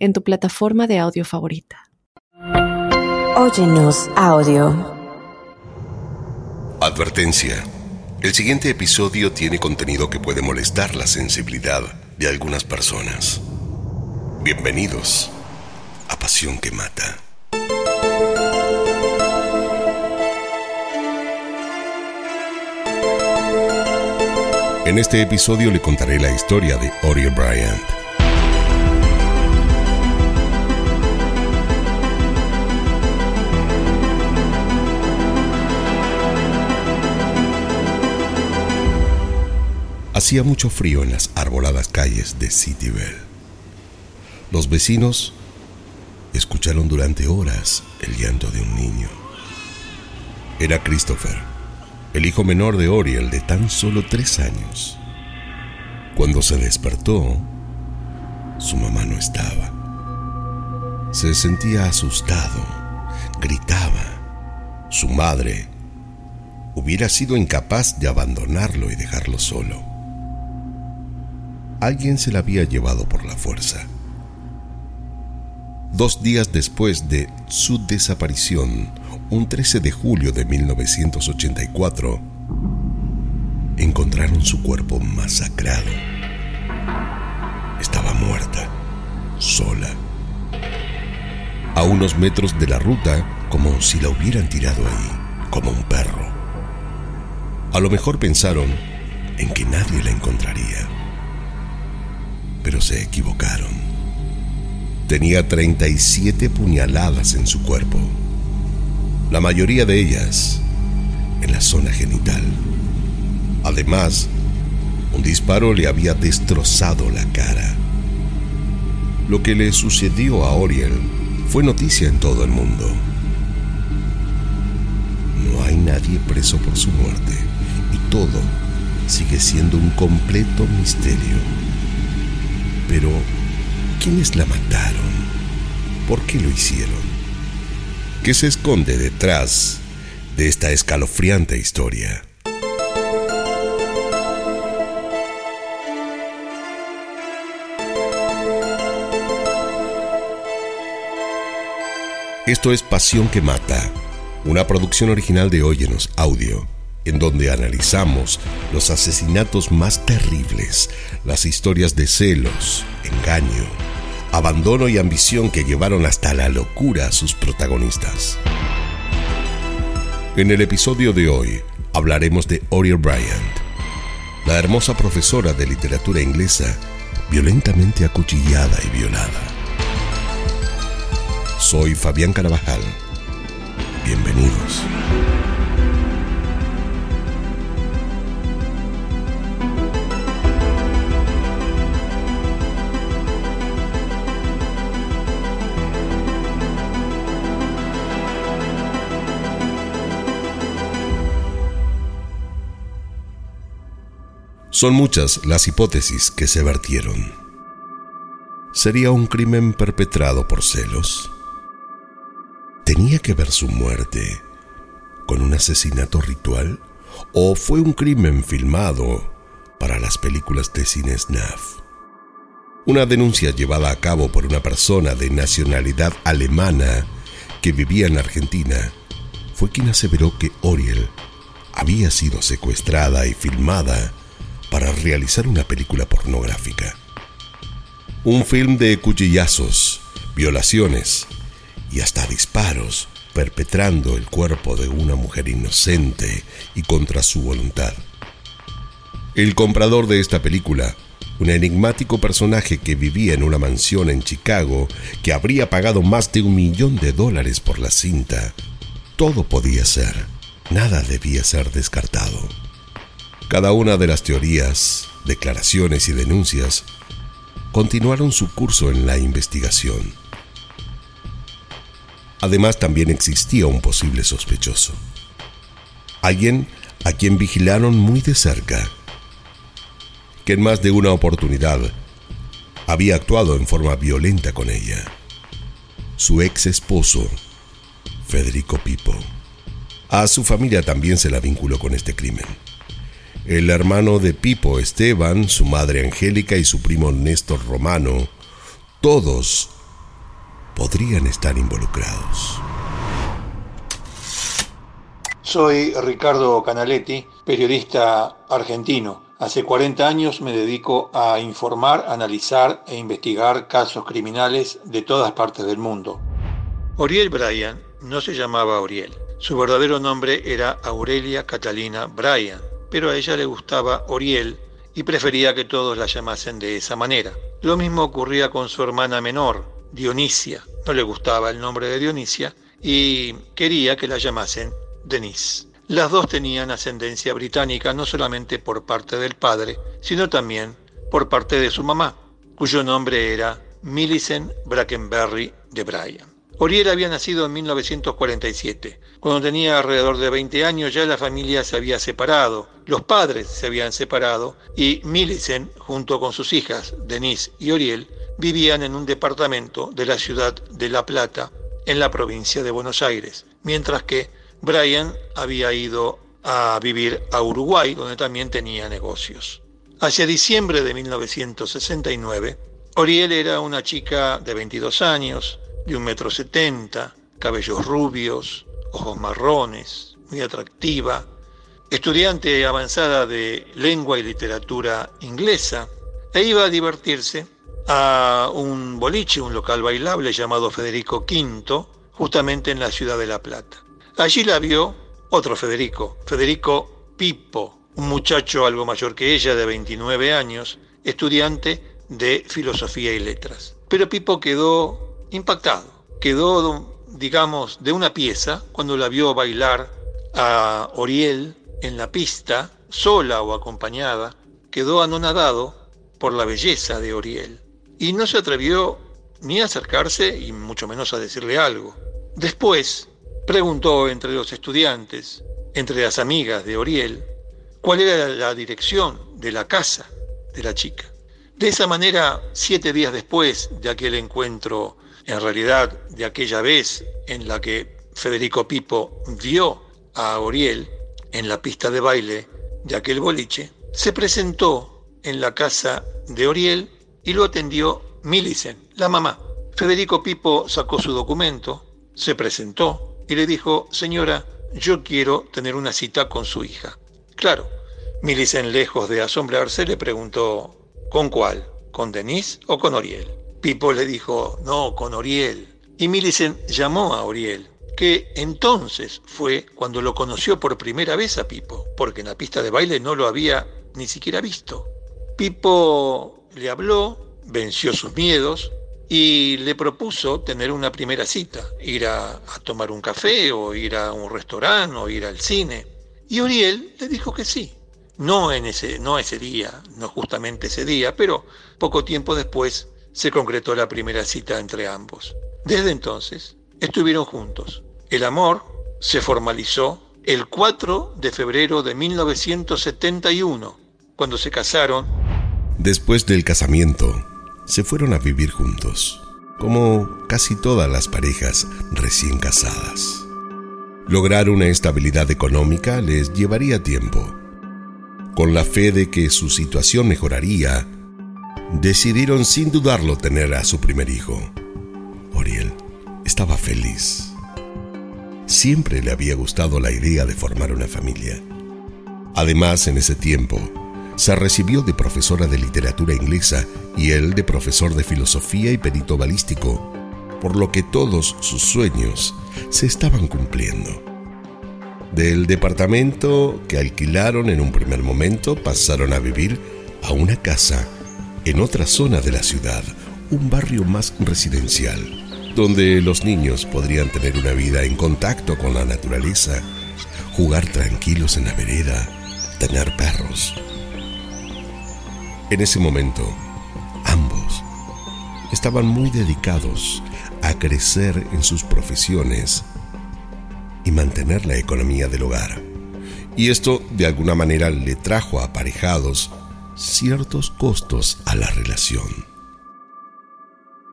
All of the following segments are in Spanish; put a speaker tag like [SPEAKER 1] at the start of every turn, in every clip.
[SPEAKER 1] en tu plataforma de audio favorita.
[SPEAKER 2] Óyenos audio.
[SPEAKER 3] Advertencia. El siguiente episodio tiene contenido que puede molestar la sensibilidad de algunas personas. Bienvenidos a Pasión que Mata. En este episodio le contaré la historia de Ori Bryant Hacía mucho frío en las arboladas calles de Bell. Los vecinos escucharon durante horas el llanto de un niño. Era Christopher, el hijo menor de Oriel de tan solo tres años. Cuando se despertó, su mamá no estaba. Se sentía asustado, gritaba. Su madre hubiera sido incapaz de abandonarlo y dejarlo solo alguien se la había llevado por la fuerza. Dos días después de su desaparición, un 13 de julio de 1984, encontraron su cuerpo masacrado. Estaba muerta, sola. A unos metros de la ruta, como si la hubieran tirado ahí, como un perro. A lo mejor pensaron en que nadie la encontraría pero se equivocaron. Tenía 37 puñaladas en su cuerpo, la mayoría de ellas en la zona genital. Además, un disparo le había destrozado la cara. Lo que le sucedió a Oriel fue noticia en todo el mundo. No hay nadie preso por su muerte y todo sigue siendo un completo misterio. Pero, ¿quiénes la mataron? ¿Por qué lo hicieron? ¿Qué se esconde detrás de esta escalofriante historia? Esto es Pasión que Mata, una producción original de Óyenos Audio en donde analizamos los asesinatos más terribles, las historias de celos, engaño, abandono y ambición que llevaron hasta la locura a sus protagonistas. En el episodio de hoy hablaremos de Oriel Bryant, la hermosa profesora de literatura inglesa violentamente acuchillada y violada. Soy Fabián Carabajal. Bienvenidos. Son muchas las hipótesis que se vertieron. ¿Sería un crimen perpetrado por celos? ¿Tenía que ver su muerte con un asesinato ritual? ¿O fue un crimen filmado para las películas de cine snuff? Una denuncia llevada a cabo por una persona de nacionalidad alemana que vivía en Argentina fue quien aseveró que Oriel había sido secuestrada y filmada para realizar una película pornográfica. Un film de cuchillazos, violaciones y hasta disparos perpetrando el cuerpo de una mujer inocente y contra su voluntad. El comprador de esta película, un enigmático personaje que vivía en una mansión en Chicago, que habría pagado más de un millón de dólares por la cinta, todo podía ser, nada debía ser descartado. Cada una de las teorías, declaraciones y denuncias continuaron su curso en la investigación. Además, también existía un posible sospechoso. Alguien a quien vigilaron muy de cerca, que en más de una oportunidad había actuado en forma violenta con ella. Su ex esposo, Federico Pipo. A su familia también se la vinculó con este crimen. El hermano de Pipo, Esteban, su madre Angélica y su primo Néstor Romano, todos podrían estar involucrados.
[SPEAKER 2] Soy Ricardo Canaletti, periodista argentino. Hace 40 años me dedico a informar, analizar e investigar casos criminales de todas partes del mundo. Oriel Bryan no se llamaba Oriel. Su verdadero nombre era Aurelia Catalina Bryan, pero a ella le gustaba Oriel y prefería que todos la llamasen de esa manera. Lo mismo ocurría con su hermana menor, Dionisia. No le gustaba el nombre de Dionisia y quería que la llamasen Denise. Las dos tenían ascendencia británica no solamente por parte del padre, sino también por parte de su mamá, cuyo nombre era Millicent Brackenberry de Bryan. Oriel había nacido en 1947. Cuando tenía alrededor de 20 años ya la familia se había separado, los padres se habían separado y Millicent, junto con sus hijas Denise y Oriel, vivían en un departamento de la ciudad de La Plata, en la provincia de Buenos Aires, mientras que Brian había ido a vivir a Uruguay, donde también tenía negocios. Hacia diciembre de 1969, Oriel era una chica de 22 años, de un metro setenta, cabellos rubios, ojos marrones, muy atractiva, estudiante avanzada de lengua y literatura inglesa, e iba a divertirse a un boliche, un local bailable llamado Federico V, justamente en la ciudad de La Plata. Allí la vio otro Federico, Federico Pipo, un muchacho algo mayor que ella, de 29 años, estudiante de filosofía y letras. Pero Pipo quedó impactado, quedó, digamos, de una pieza cuando la vio bailar a Oriel en la pista, sola o acompañada, quedó anonadado por la belleza de Oriel y no se atrevió ni a acercarse y mucho menos a decirle algo. Después, Preguntó entre los estudiantes, entre las amigas de Oriel, cuál era la dirección de la casa de la chica. De esa manera, siete días después de aquel encuentro, en realidad de aquella vez en la que Federico Pipo vio a Oriel en la pista de baile de aquel boliche, se presentó en la casa de Oriel y lo atendió Millicent, la mamá. Federico Pipo sacó su documento, se presentó, y le dijo, señora, yo quiero tener una cita con su hija. Claro, Millicent, lejos de asombrarse, le preguntó, ¿con cuál? ¿Con Denise o con Oriel? Pipo le dijo, no, con Oriel. Y Millicent llamó a Oriel, que entonces fue cuando lo conoció por primera vez a Pipo, porque en la pista de baile no lo había ni siquiera visto. Pipo le habló, venció sus miedos, y le propuso tener una primera cita, ir a, tomar un café o ir a un restaurante o ir al cine. Y Oriel le dijo que sí. No, en ese, no ese día, no justamente ese día, pero poco tiempo después se concretó la primera cita entre ambos. Desde entonces estuvieron juntos. El amor se formalizó el 4 de febrero de 1971, cuando se casaron.
[SPEAKER 3] Después del casamiento, se fueron a vivir juntos, como casi todas las parejas recién casadas. Lograr una estabilidad económica les llevaría tiempo. Con la fe de que su situación mejoraría, decidieron sin dudarlo tener a su primer hijo. Oriel estaba feliz. Siempre le había gustado la idea de formar una familia. Además, en ese tiempo, se recibió de profesora de literatura inglesa y él de profesor de filosofía y perito balístico, por lo que todos sus sueños se estaban cumpliendo. Del departamento que alquilaron en un primer momento pasaron a vivir a una casa en otra zona de la ciudad, un barrio más residencial, donde los niños podrían tener una vida en contacto con la naturaleza, jugar tranquilos en la vereda, tener perros. En ese momento, ambos estaban muy dedicados a crecer en sus profesiones y mantener la economía del hogar. Y esto de alguna manera le trajo aparejados ciertos costos a la relación.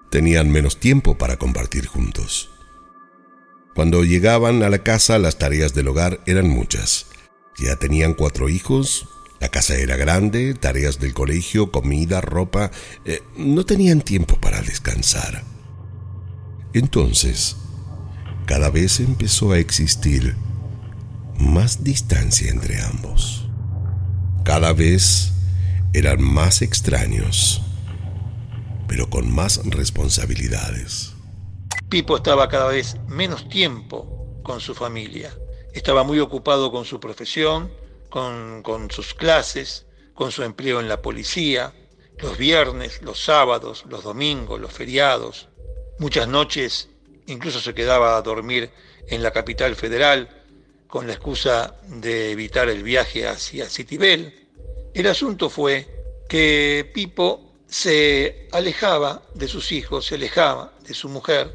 [SPEAKER 3] Tenían menos tiempo para compartir juntos. Cuando llegaban a la casa las tareas del hogar eran muchas. Ya tenían cuatro hijos, la casa era grande, tareas del colegio, comida, ropa. Eh, no tenían tiempo para descansar. Entonces, cada vez empezó a existir más distancia entre ambos. Cada vez eran más extraños, pero con más responsabilidades.
[SPEAKER 2] Pipo estaba cada vez menos tiempo con su familia. Estaba muy ocupado con su profesión, con, con sus clases, con su empleo en la policía, los viernes, los sábados, los domingos, los feriados. Muchas noches incluso se quedaba a dormir en la capital federal con la excusa de evitar el viaje hacia Citibel. El asunto fue que Pipo se alejaba de sus hijos, se alejaba de su mujer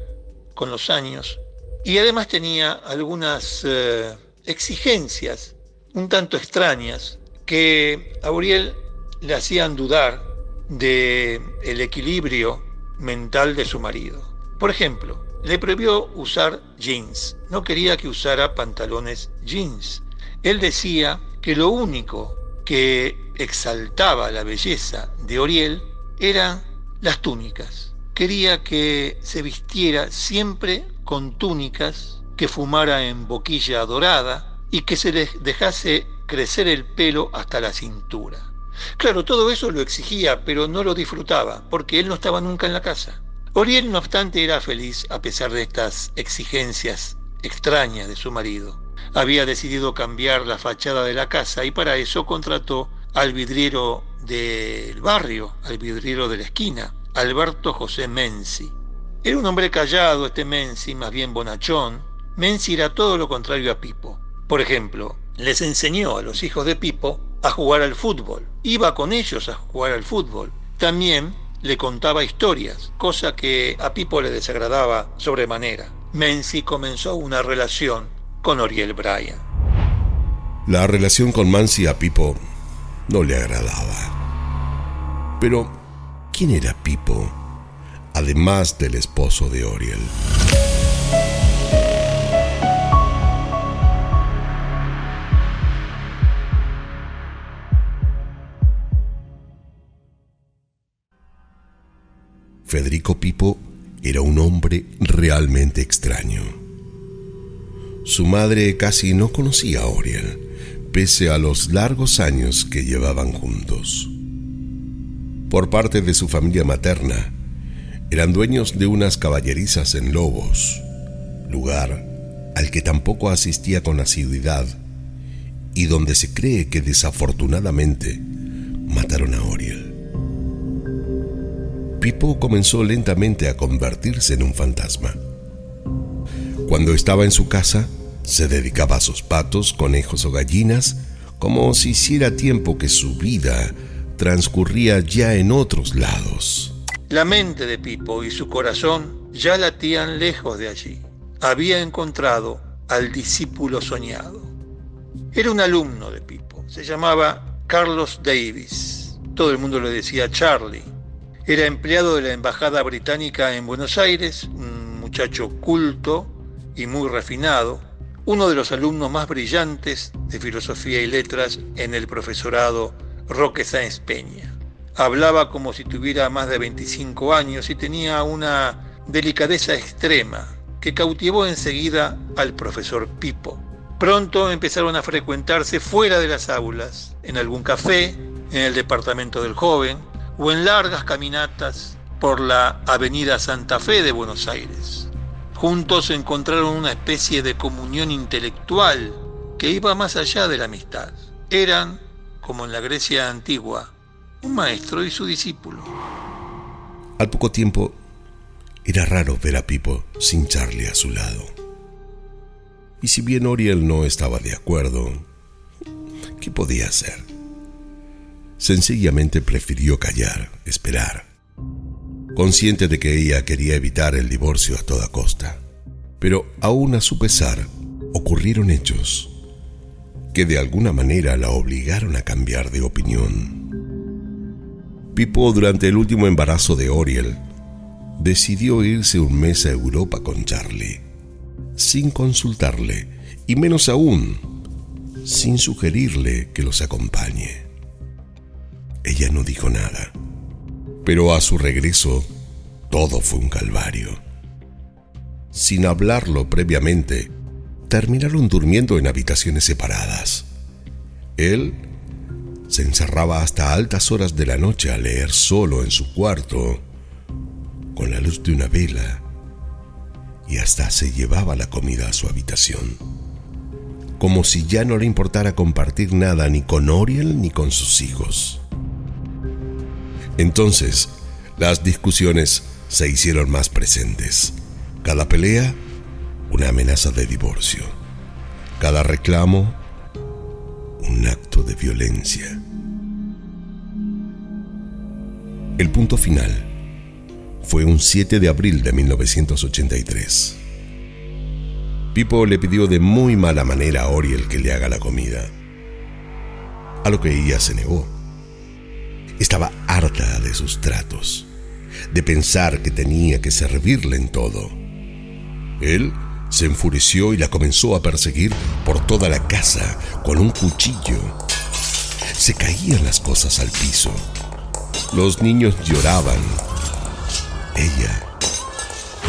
[SPEAKER 2] con los años y además tenía algunas eh, exigencias un tanto extrañas que a Uriel le hacían dudar de el equilibrio mental de su marido. Por ejemplo, le prohibió usar jeans, no quería que usara pantalones jeans. Él decía que lo único que exaltaba la belleza de Oriel eran las túnicas. Quería que se vistiera siempre con túnicas, que fumara en boquilla dorada y que se le dejase crecer el pelo hasta la cintura. Claro, todo eso lo exigía, pero no lo disfrutaba, porque él no estaba nunca en la casa. Oriel, no obstante, era feliz a pesar de estas exigencias extrañas de su marido. Había decidido cambiar la fachada de la casa y para eso contrató al vidriero del barrio, al vidriero de la esquina, Alberto José Menzi. Era un hombre callado este Menzi, más bien bonachón. Menzi era todo lo contrario a Pipo. Por ejemplo, les enseñó a los hijos de Pipo a jugar al fútbol. Iba con ellos a jugar al fútbol. También le contaba historias, cosa que a Pipo le desagradaba sobremanera. Menzi comenzó una relación con Oriel Bryan.
[SPEAKER 3] La relación con Mansi a Pipo no le agradaba. Pero, ¿quién era Pipo? Además del esposo de Oriel. Federico Pipo era un hombre realmente extraño. Su madre casi no conocía a Oriel, pese a los largos años que llevaban juntos. Por parte de su familia materna, eran dueños de unas caballerizas en Lobos, lugar al que tampoco asistía con asiduidad y donde se cree que desafortunadamente mataron a Oriel. Pipo comenzó lentamente a convertirse en un fantasma. Cuando estaba en su casa, se dedicaba a sus patos, conejos o gallinas, como si hiciera tiempo que su vida transcurría ya en otros lados.
[SPEAKER 2] La mente de Pipo y su corazón ya latían lejos de allí. Había encontrado al discípulo soñado. Era un alumno de Pipo, se llamaba Carlos Davis. Todo el mundo le decía Charlie. Era empleado de la Embajada Británica en Buenos Aires, un muchacho culto y muy refinado, uno de los alumnos más brillantes de filosofía y letras en el profesorado Roque Sáenz Peña. Hablaba como si tuviera más de 25 años y tenía una delicadeza extrema que cautivó enseguida al profesor Pipo. Pronto empezaron a frecuentarse fuera de las aulas, en algún café, en el departamento del joven, o en largas caminatas por la Avenida Santa Fe de Buenos Aires. Juntos encontraron una especie de comunión intelectual que iba más allá de la amistad. Eran, como en la Grecia antigua, un maestro y su discípulo.
[SPEAKER 3] Al poco tiempo, era raro ver a Pipo sin Charlie a su lado. Y si bien Oriel no estaba de acuerdo, ¿qué podía hacer? Sencillamente prefirió callar, esperar. Consciente de que ella quería evitar el divorcio a toda costa. Pero aún a su pesar, ocurrieron hechos que de alguna manera la obligaron a cambiar de opinión. Pipo, durante el último embarazo de Oriel, decidió irse un mes a Europa con Charlie, sin consultarle, y menos aún, sin sugerirle que los acompañe. Ella no dijo nada, pero a su regreso todo fue un calvario. Sin hablarlo previamente, terminaron durmiendo en habitaciones separadas. Él se encerraba hasta altas horas de la noche a leer solo en su cuarto, con la luz de una vela, y hasta se llevaba la comida a su habitación, como si ya no le importara compartir nada ni con Oriel ni con sus hijos. Entonces, las discusiones se hicieron más presentes. Cada pelea una amenaza de divorcio. Cada reclamo, un acto de violencia. El punto final fue un 7 de abril de 1983. Pipo le pidió de muy mala manera a Oriel que le haga la comida, a lo que ella se negó. Estaba harta de sus tratos, de pensar que tenía que servirle en todo. Él se enfureció y la comenzó a perseguir por toda la casa con un cuchillo. Se caían las cosas al piso. Los niños lloraban. Ella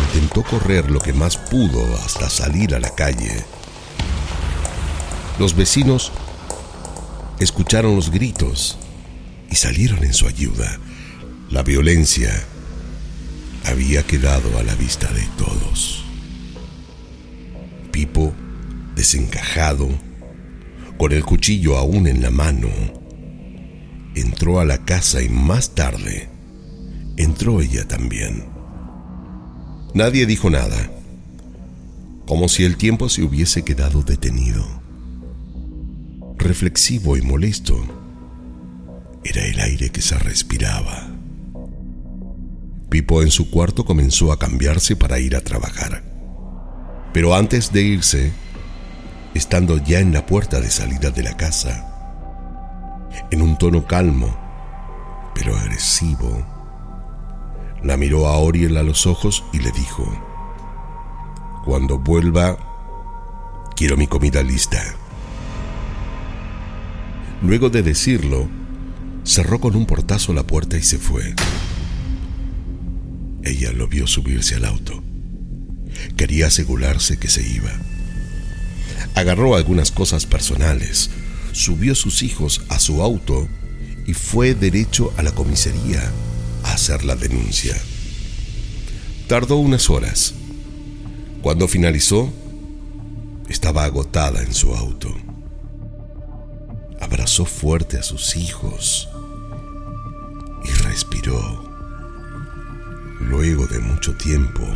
[SPEAKER 3] intentó correr lo que más pudo hasta salir a la calle. Los vecinos escucharon los gritos salieron en su ayuda. La violencia había quedado a la vista de todos. Pipo, desencajado, con el cuchillo aún en la mano, entró a la casa y más tarde entró ella también. Nadie dijo nada, como si el tiempo se hubiese quedado detenido. Reflexivo y molesto, era el aire que se respiraba. Pipo en su cuarto comenzó a cambiarse para ir a trabajar. Pero antes de irse, estando ya en la puerta de salida de la casa, en un tono calmo, pero agresivo, la miró a Oriel a los ojos y le dijo, Cuando vuelva, quiero mi comida lista. Luego de decirlo, cerró con un portazo la puerta y se fue. Ella lo vio subirse al auto. Quería asegurarse que se iba. Agarró algunas cosas personales, subió sus hijos a su auto y fue derecho a la comisaría a hacer la denuncia. Tardó unas horas. Cuando finalizó, estaba agotada en su auto. Abrazó fuerte a sus hijos y respiró. Luego de mucho tiempo,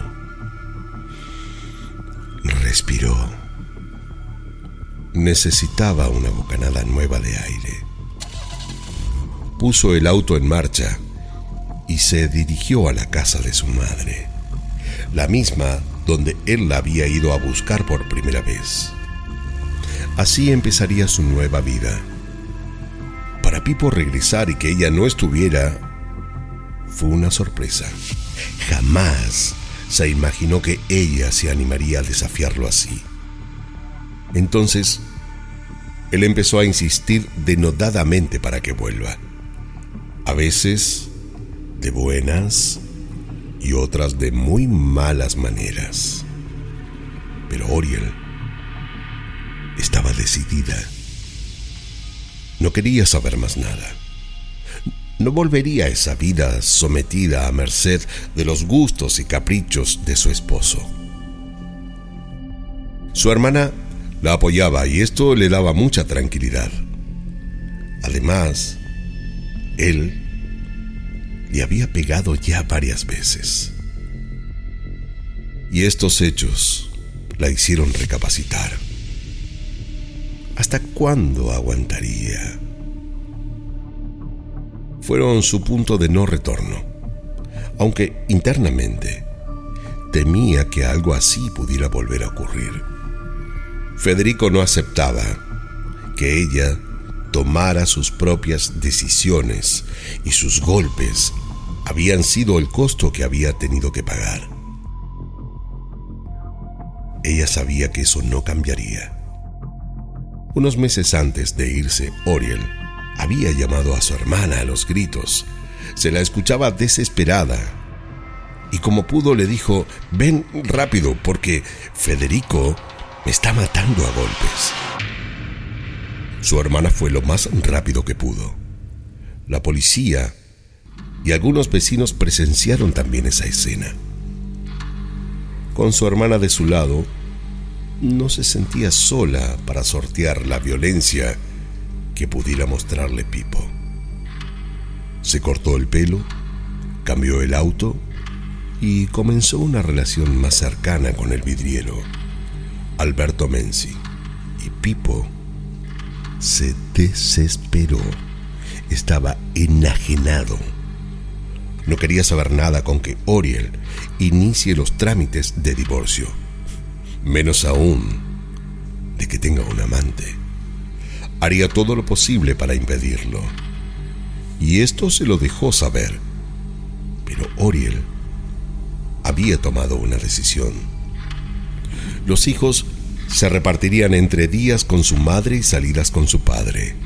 [SPEAKER 3] respiró. Necesitaba una bocanada nueva de aire. Puso el auto en marcha y se dirigió a la casa de su madre, la misma donde él la había ido a buscar por primera vez. Así empezaría su nueva vida. Para Pipo regresar y que ella no estuviera fue una sorpresa. Jamás se imaginó que ella se animaría a desafiarlo así. Entonces, él empezó a insistir denodadamente para que vuelva. A veces de buenas y otras de muy malas maneras. Pero Oriel estaba decidida. No quería saber más nada no volvería a esa vida sometida a merced de los gustos y caprichos de su esposo. Su hermana la apoyaba y esto le daba mucha tranquilidad. Además, él le había pegado ya varias veces. Y estos hechos la hicieron recapacitar. ¿Hasta cuándo aguantaría? fueron su punto de no retorno. aunque internamente temía que algo así pudiera volver a ocurrir. Federico no aceptaba que ella tomara sus propias decisiones y sus golpes habían sido el costo que había tenido que pagar. Ella sabía que eso no cambiaría. Unos meses antes de irse, Oriel había llamado a su hermana a los gritos. Se la escuchaba desesperada. Y como pudo le dijo, ven rápido porque Federico me está matando a golpes. Su hermana fue lo más rápido que pudo. La policía y algunos vecinos presenciaron también esa escena. Con su hermana de su lado, no se sentía sola para sortear la violencia que pudiera mostrarle Pipo. Se cortó el pelo, cambió el auto y comenzó una relación más cercana con el vidriero, Alberto Menzi. Y Pipo se desesperó. Estaba enajenado. No quería saber nada con que Oriel inicie los trámites de divorcio. Menos aún de que tenga un amante. Haría todo lo posible para impedirlo. Y esto se lo dejó saber. Pero Oriel había tomado una decisión. Los hijos se repartirían entre días con su madre y salidas con su padre.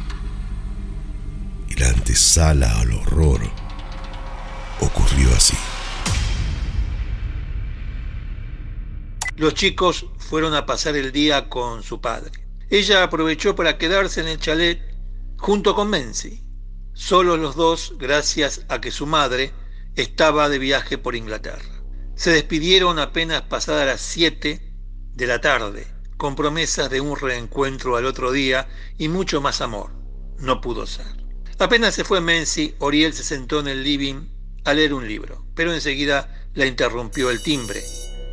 [SPEAKER 3] Y la antesala al horror ocurrió así.
[SPEAKER 2] Los chicos fueron a pasar el día con su padre. Ella aprovechó para quedarse en el chalet junto con Menzi, solo los dos gracias a que su madre estaba de viaje por Inglaterra. Se despidieron apenas pasadas las 7 de la tarde con promesas de un reencuentro al otro día y mucho más amor. No pudo ser. Apenas se fue Menzi, Oriel se sentó en el living a leer un libro, pero enseguida la interrumpió el timbre.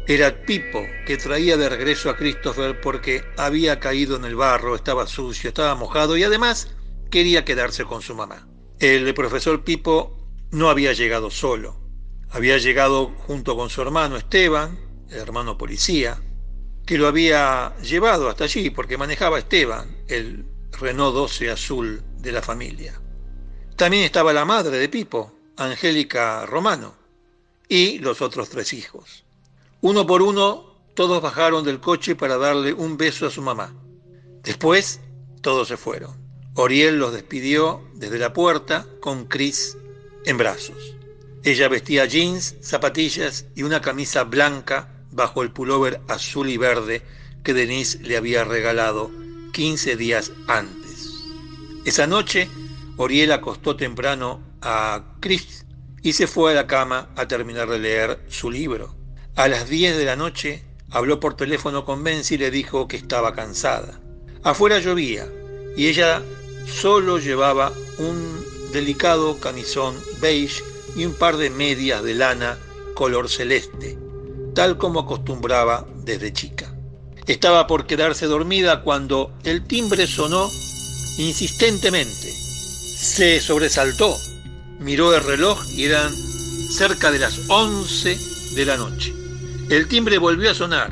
[SPEAKER 2] Era Pipo, que traía de regreso a Christopher porque había caído en el barro, estaba sucio, estaba mojado y además quería quedarse con su mamá. El profesor Pipo no había llegado solo, había llegado junto con su hermano Esteban, hermano policía, que lo había llevado hasta allí porque manejaba Esteban, el Renault 12 azul de la familia. También estaba la madre de Pipo, Angélica Romano, y los otros tres hijos. Uno por uno, todos bajaron del coche para darle un beso a su mamá. Después, todos se fueron. Oriel los despidió desde la puerta con Chris en brazos. Ella vestía jeans, zapatillas y una camisa blanca bajo el pullover azul y verde que Denise le había regalado 15 días antes. Esa noche, Oriel acostó temprano a Chris y se fue a la cama a terminar de leer su libro. A las 10 de la noche habló por teléfono con Benzi y le dijo que estaba cansada. Afuera llovía y ella solo llevaba un delicado camisón beige y un par de medias de lana color celeste tal como acostumbraba desde chica. Estaba por quedarse dormida cuando el timbre sonó insistentemente. Se sobresaltó, miró el reloj y eran cerca de las 11 de la noche. El timbre volvió a sonar,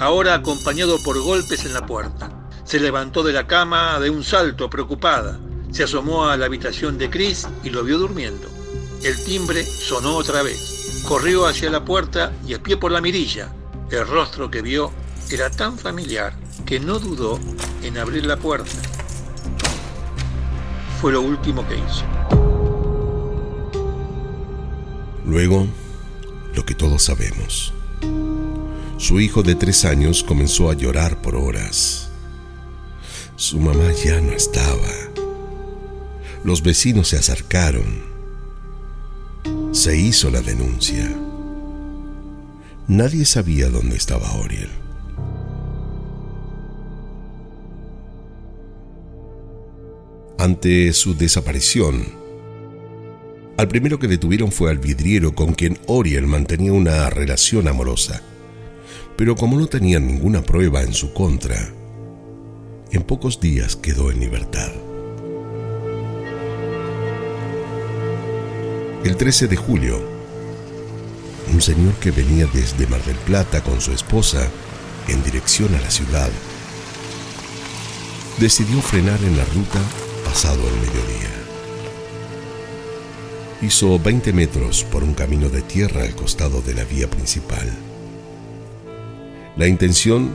[SPEAKER 2] ahora acompañado por golpes en la puerta. Se levantó de la cama de un salto, preocupada. Se asomó a la habitación de Chris y lo vio durmiendo. El timbre sonó otra vez. Corrió hacia la puerta y espió por la mirilla. El rostro que vio era tan familiar que no dudó en abrir la puerta. Fue lo último que hizo.
[SPEAKER 3] Luego, lo que todos sabemos. Su hijo de tres años comenzó a llorar por horas. Su mamá ya no estaba. Los vecinos se acercaron se hizo la denuncia. Nadie sabía dónde estaba Oriel. Ante su desaparición, al primero que detuvieron fue al vidriero con quien Oriel mantenía una relación amorosa. Pero como no tenían ninguna prueba en su contra, en pocos días quedó en libertad. El 13 de julio, un señor que venía desde Mar del Plata con su esposa en dirección a la ciudad, decidió frenar en la ruta pasado el mediodía. Hizo 20 metros por un camino de tierra al costado de la vía principal. La intención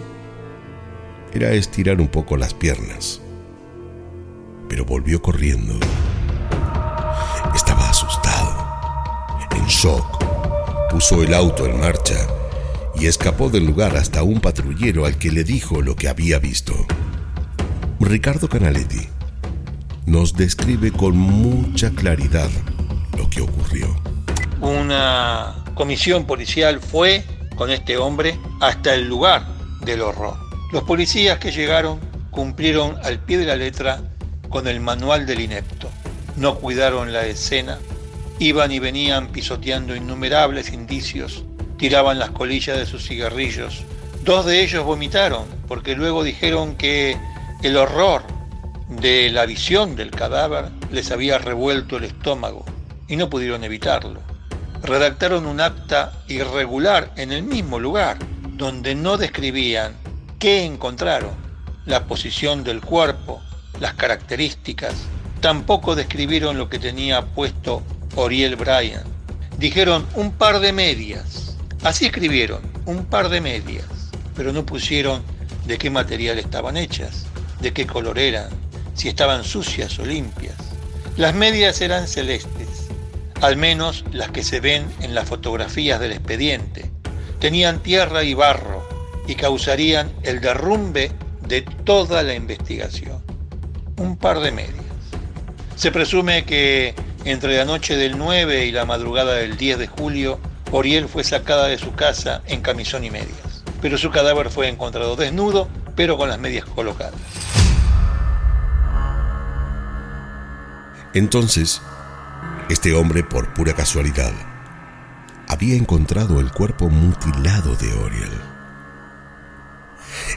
[SPEAKER 3] era estirar un poco las piernas, pero volvió corriendo. Estaba asustado, en shock. Puso el auto en marcha y escapó del lugar hasta un patrullero al que le dijo lo que había visto. Ricardo Canaletti nos describe con mucha claridad.
[SPEAKER 2] Una comisión policial fue con este hombre hasta el lugar del horror. Los policías que llegaron cumplieron al pie de la letra con el manual del inepto. No cuidaron la escena, iban y venían pisoteando innumerables indicios, tiraban las colillas de sus cigarrillos. Dos de ellos vomitaron porque luego dijeron que el horror de la visión del cadáver les había revuelto el estómago y no pudieron evitarlo. Redactaron un acta irregular en el mismo lugar, donde no describían qué encontraron, la posición del cuerpo, las características. Tampoco describieron lo que tenía puesto Oriel Bryan. Dijeron un par de medias. Así escribieron, un par de medias, pero no pusieron de qué material estaban hechas de qué color eran, si estaban sucias o limpias. Las medias eran celestes, al menos las que se ven en las fotografías del expediente. Tenían tierra y barro y causarían el derrumbe de toda la investigación. Un par de medias. Se presume que entre la noche del 9 y la madrugada del 10 de julio, Oriel fue sacada de su casa en camisón y medias, pero su cadáver fue encontrado desnudo, pero con las medias colocadas.
[SPEAKER 3] Entonces, este hombre, por pura casualidad, había encontrado el cuerpo mutilado de Oriel.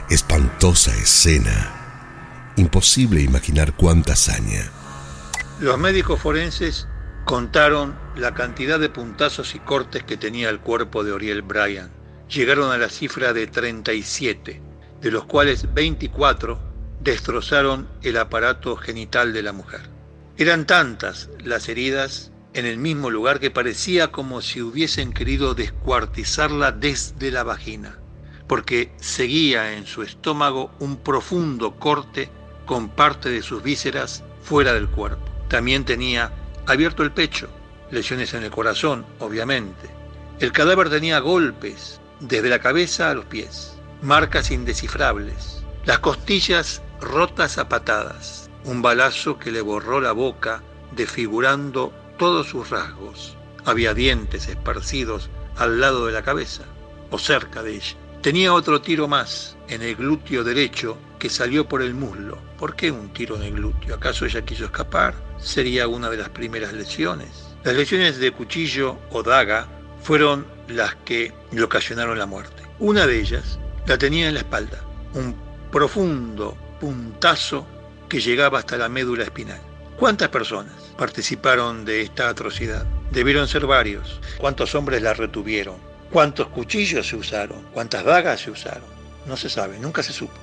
[SPEAKER 3] Espantosa escena. Imposible imaginar cuánta hazaña.
[SPEAKER 2] Los médicos forenses contaron la cantidad de puntazos y cortes que tenía el cuerpo de Oriel Bryan. Llegaron a la cifra de 37, de los cuales 24 destrozaron el aparato genital de la mujer. Eran tantas las heridas en el mismo lugar que parecía como si hubiesen querido descuartizarla desde la vagina, porque seguía en su estómago un profundo corte con parte de sus vísceras fuera del cuerpo. También tenía abierto el pecho, lesiones en el corazón, obviamente. El cadáver tenía golpes desde la cabeza a los pies, marcas indescifrables, las costillas rotas a patadas un balazo que le borró la boca, desfigurando todos sus rasgos. Había dientes esparcidos al lado de la cabeza, o cerca de ella. Tenía otro tiro más en el glúteo derecho que salió por el muslo. ¿Por qué un tiro en el glúteo? ¿Acaso ella quiso escapar? Sería una de las primeras lesiones. Las lesiones de cuchillo o daga fueron las que le ocasionaron la muerte. Una de ellas la tenía en la espalda, un profundo puntazo llegaba hasta la médula espinal. ¿Cuántas personas participaron de esta atrocidad? Debieron ser varios. ¿Cuántos hombres la retuvieron? ¿Cuántos cuchillos se usaron? ¿Cuántas dagas se usaron? No se sabe, nunca se supo.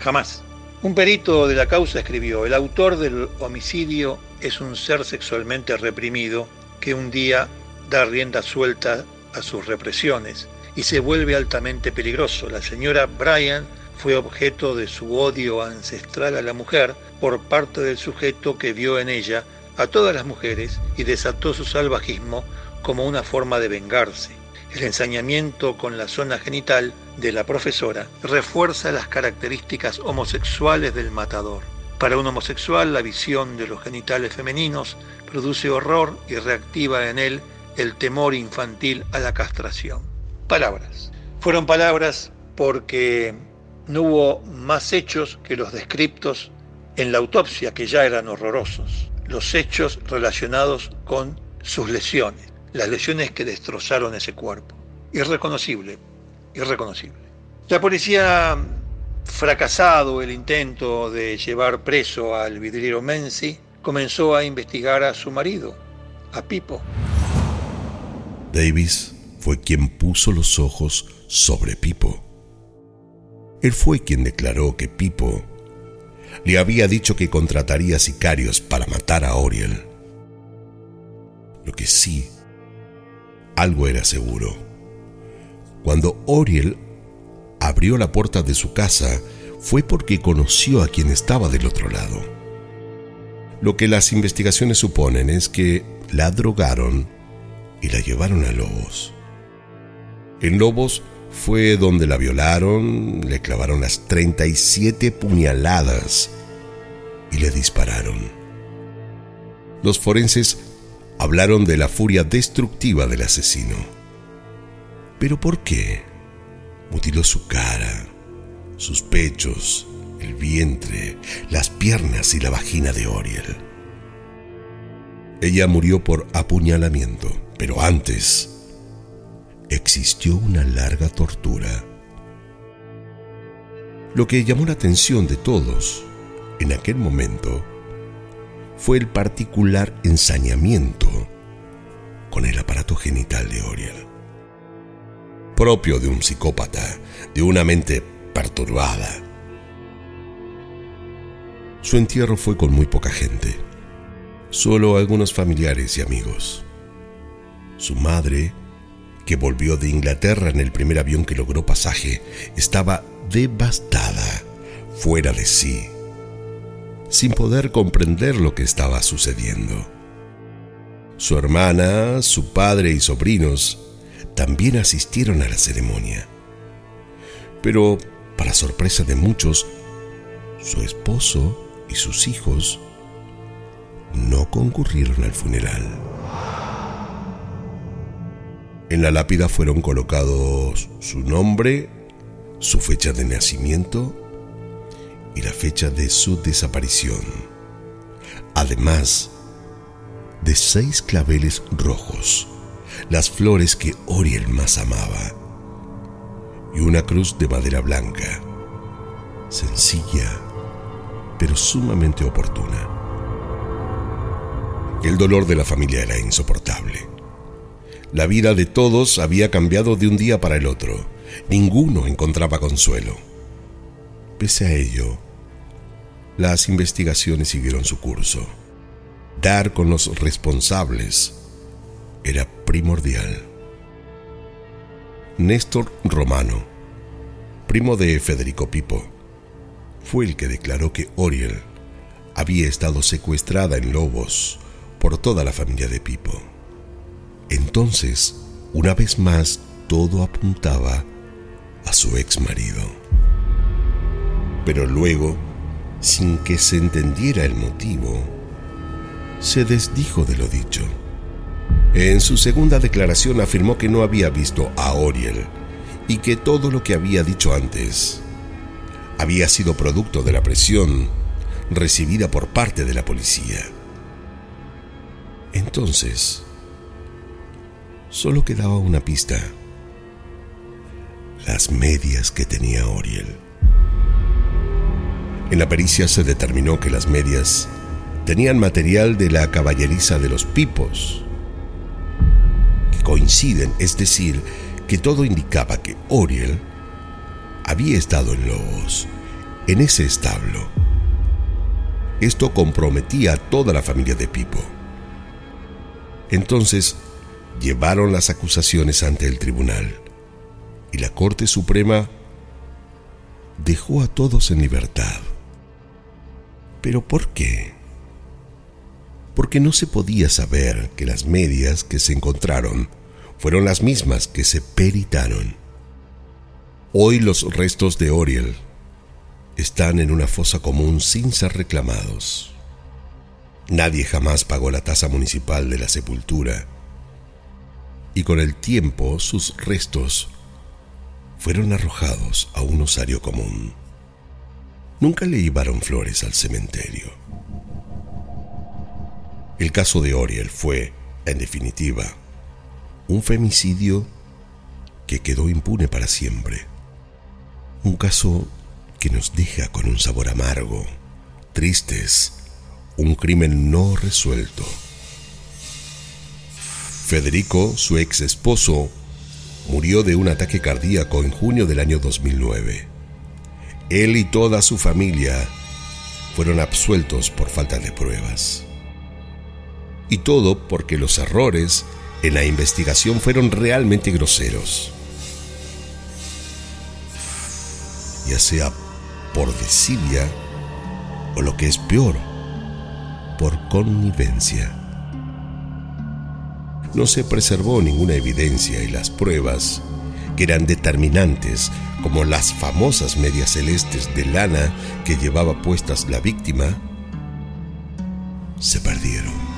[SPEAKER 2] Jamás. Un perito de la causa escribió, el autor del homicidio es un ser sexualmente reprimido que un día da rienda suelta a sus represiones y se vuelve altamente peligroso. La señora Bryan fue objeto de su odio ancestral a la mujer por parte del sujeto que vio en ella a todas las mujeres y desató su salvajismo como una forma de vengarse. El ensañamiento con la zona genital de la profesora refuerza las características homosexuales del matador. Para un homosexual la visión de los genitales femeninos produce horror y reactiva en él el temor infantil a la castración. Palabras. Fueron palabras porque no hubo más hechos que los descriptos en la autopsia, que ya eran horrorosos, los hechos relacionados con sus lesiones, las lesiones que destrozaron ese cuerpo. Irreconocible, irreconocible. La policía, fracasado el intento de llevar preso al vidriero Menzi, comenzó a investigar a su marido, a Pipo.
[SPEAKER 3] Davis fue quien puso los ojos sobre Pipo. Él fue quien declaró que Pipo le había dicho que contrataría sicarios para matar a Oriel. Lo que sí, algo era seguro. Cuando Oriel abrió la puerta de su casa fue porque conoció a quien estaba del otro lado. Lo que las investigaciones suponen es que la drogaron y la llevaron a Lobos. En Lobos fue donde la violaron, le clavaron las 37 puñaladas y le dispararon. Los forenses hablaron de la furia destructiva del asesino. ¿Pero por qué? Mutiló su cara, sus pechos, el vientre, las piernas y la vagina de Oriel. Ella murió por apuñalamiento, pero antes existió una larga tortura. Lo que llamó la atención de todos en aquel momento fue el particular ensañamiento con el aparato genital de Oriel. Propio de un psicópata, de una mente perturbada. Su entierro fue con muy poca gente, solo algunos familiares y amigos. Su madre que volvió de Inglaterra en el primer avión que logró pasaje, estaba devastada, fuera de sí, sin poder comprender lo que estaba sucediendo. Su hermana, su padre y sobrinos también asistieron a la ceremonia. Pero, para sorpresa de muchos, su esposo y sus hijos no concurrieron al funeral. En la lápida fueron colocados su nombre, su fecha de nacimiento y la fecha de su desaparición, además de seis claveles rojos, las flores que Oriel más amaba, y una cruz de madera blanca, sencilla, pero sumamente oportuna. El dolor de la familia era insoportable. La vida de todos había cambiado de un día para el otro. Ninguno encontraba consuelo. Pese a ello, las investigaciones siguieron su curso. Dar con los responsables era primordial. Néstor Romano, primo de Federico Pipo, fue el que declaró que Oriel había estado secuestrada en Lobos por toda la familia de Pipo. Entonces, una vez más, todo apuntaba a su ex marido. Pero luego, sin que se entendiera el motivo, se desdijo de lo dicho. En su segunda declaración afirmó que no había visto a Oriel y que todo lo que había dicho antes había sido producto de la presión recibida por parte de la policía. Entonces, solo quedaba una pista. Las medias que tenía Oriel. En la pericia se determinó que las medias tenían material de la caballeriza de los pipos, que coinciden, es decir, que todo indicaba que Oriel había estado en Lobos, en ese establo. Esto comprometía a toda la familia de Pipo. Entonces, llevaron las acusaciones ante el tribunal y la Corte Suprema dejó a todos en libertad. ¿Pero por qué? Porque no se podía saber que las medias que se encontraron fueron las mismas que se peritaron. Hoy los restos de Oriel están en una fosa común sin ser reclamados. Nadie jamás pagó la tasa municipal de la sepultura y con el tiempo sus restos fueron arrojados a un osario común. Nunca le llevaron flores al cementerio. El caso de Oriel fue, en definitiva, un femicidio que quedó impune para siempre. Un caso que nos deja con un sabor amargo, tristes, un crimen no resuelto. Federico, su ex esposo, murió de un ataque cardíaco en junio del año 2009. Él y toda su familia fueron absueltos por falta de pruebas. Y todo porque los errores en la investigación fueron realmente groseros. Ya sea por desidia o lo que es peor, por connivencia. No se preservó ninguna evidencia y las pruebas, que eran determinantes, como las famosas medias celestes de lana que llevaba puestas la víctima, se perdieron.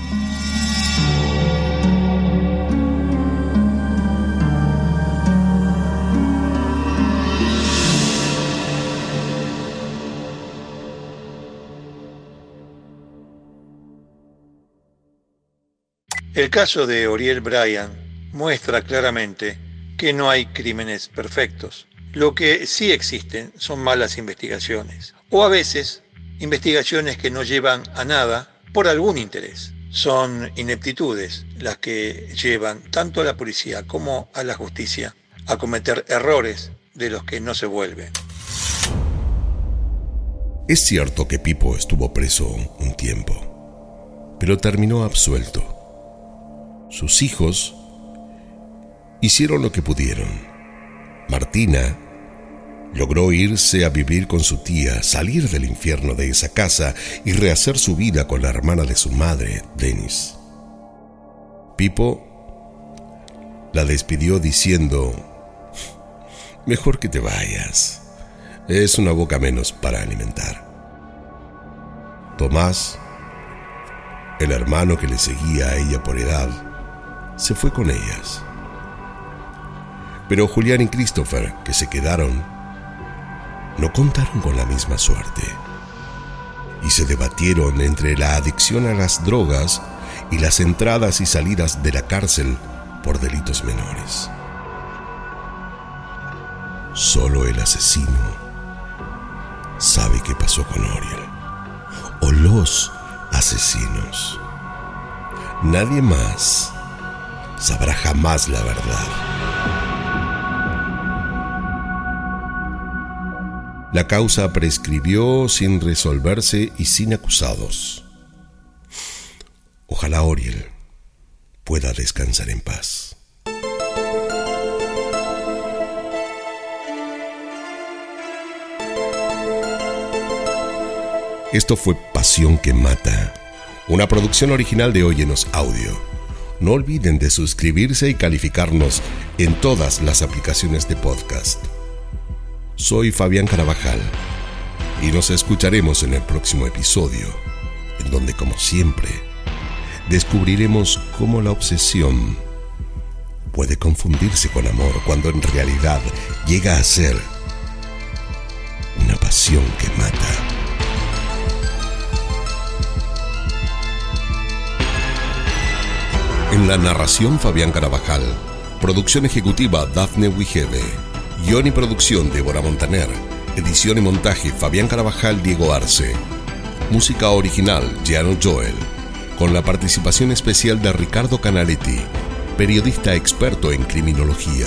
[SPEAKER 2] El caso de Oriel Bryan muestra claramente que no hay crímenes perfectos. Lo que sí existen son malas investigaciones o a veces investigaciones que no llevan a nada por algún interés. Son ineptitudes las que llevan tanto a la policía como a la justicia a cometer errores de los que no se vuelven.
[SPEAKER 3] Es cierto que Pipo estuvo preso un tiempo, pero terminó absuelto sus hijos, hicieron lo que pudieron. Martina logró irse a vivir con su tía, salir del infierno de esa casa y rehacer su vida con la hermana de su madre, Denis. Pipo la despidió diciendo, mejor que te vayas, es una boca menos para alimentar. Tomás, el hermano que le seguía a ella por edad, se fue con ellas. Pero Julián y Christopher, que se quedaron, no contaron con la misma suerte y se debatieron entre la adicción a las drogas y las entradas y salidas de la cárcel por delitos menores. Solo el asesino sabe qué pasó con Oriel, o los asesinos. Nadie más sabrá jamás la verdad. La causa prescribió sin resolverse y sin acusados. Ojalá Oriel pueda descansar en paz. Esto fue Pasión que Mata, una producción original de Óyenos Audio no olviden de suscribirse y calificarnos en todas las aplicaciones de podcast. Soy Fabián Carabajal y nos escucharemos en el próximo episodio, en donde como siempre descubriremos cómo la obsesión puede confundirse con amor cuando en realidad llega a ser una pasión que mata. En la narración Fabián Carabajal. Producción ejecutiva Dafne Wigebe. Guión y producción Débora Montaner. Edición y montaje Fabián Carabajal Diego Arce. Música original Giano Joel. Con la participación especial de Ricardo Canaletti, periodista experto en criminología.